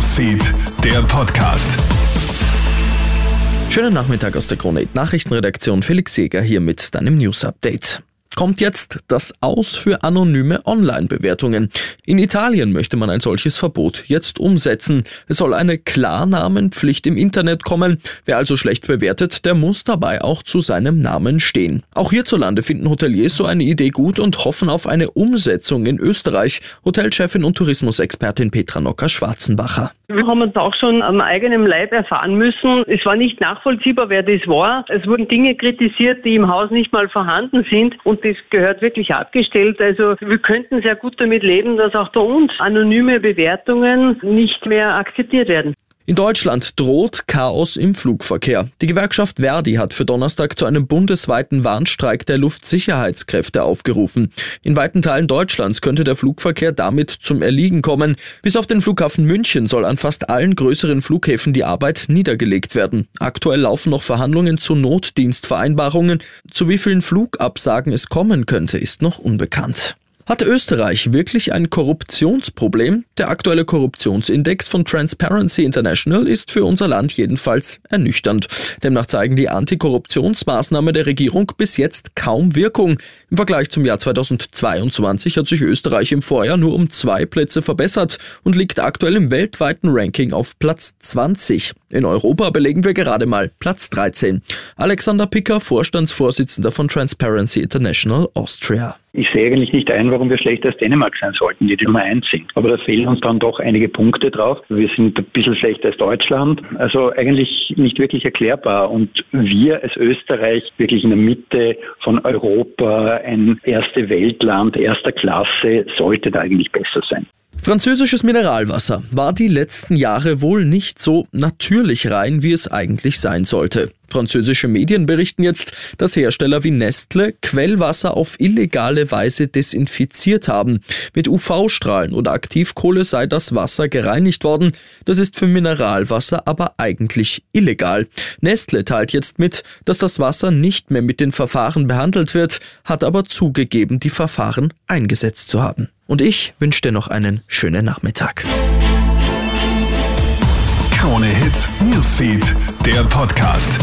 Newsfeed, der Podcast. Schönen Nachmittag aus der Krone Nachrichtenredaktion. Felix Jäger hier mit deinem News Update kommt jetzt das Aus für anonyme Online-Bewertungen. In Italien möchte man ein solches Verbot jetzt umsetzen. Es soll eine Klarnamenpflicht im Internet kommen. Wer also schlecht bewertet, der muss dabei auch zu seinem Namen stehen. Auch hierzulande finden Hoteliers so eine Idee gut und hoffen auf eine Umsetzung in Österreich. Hotelchefin und Tourismusexpertin Petra Nocker-Schwarzenbacher. Wir haben uns auch schon am eigenen Leib erfahren müssen. Es war nicht nachvollziehbar, wer das war. Es wurden Dinge kritisiert, die im Haus nicht mal vorhanden sind. Und das gehört wirklich abgestellt. Also wir könnten sehr gut damit leben, dass auch bei uns anonyme Bewertungen nicht mehr akzeptiert werden. In Deutschland droht Chaos im Flugverkehr. Die Gewerkschaft Verdi hat für Donnerstag zu einem bundesweiten Warnstreik der Luftsicherheitskräfte aufgerufen. In weiten Teilen Deutschlands könnte der Flugverkehr damit zum Erliegen kommen. Bis auf den Flughafen München soll an fast allen größeren Flughäfen die Arbeit niedergelegt werden. Aktuell laufen noch Verhandlungen zu Notdienstvereinbarungen. Zu wie vielen Flugabsagen es kommen könnte, ist noch unbekannt. Hat Österreich wirklich ein Korruptionsproblem? Der aktuelle Korruptionsindex von Transparency International ist für unser Land jedenfalls ernüchternd. Demnach zeigen die Antikorruptionsmaßnahmen der Regierung bis jetzt kaum Wirkung. Im Vergleich zum Jahr 2022 hat sich Österreich im Vorjahr nur um zwei Plätze verbessert und liegt aktuell im weltweiten Ranking auf Platz 20. In Europa belegen wir gerade mal Platz 13. Alexander Picker, Vorstandsvorsitzender von Transparency International Austria. Ich sehe eigentlich nicht ein, warum wir schlechter als Dänemark sein sollten, die die Nummer eins sind. Aber da fehlen uns dann doch einige Punkte drauf. Wir sind ein bisschen schlechter als Deutschland. Also eigentlich nicht wirklich erklärbar. Und wir als Österreich wirklich in der Mitte von Europa, ein erste Weltland erster Klasse, sollte da eigentlich besser sein. Französisches Mineralwasser war die letzten Jahre wohl nicht so natürlich rein, wie es eigentlich sein sollte. Französische Medien berichten jetzt, dass Hersteller wie Nestle Quellwasser auf illegale Weise desinfiziert haben. Mit UV-Strahlen oder Aktivkohle sei das Wasser gereinigt worden. Das ist für Mineralwasser aber eigentlich illegal. Nestle teilt jetzt mit, dass das Wasser nicht mehr mit den Verfahren behandelt wird, hat aber zugegeben, die Verfahren eingesetzt zu haben. Und ich wünsche dir noch einen schönen Nachmittag. Krone Hits, Newsfeed, der Podcast.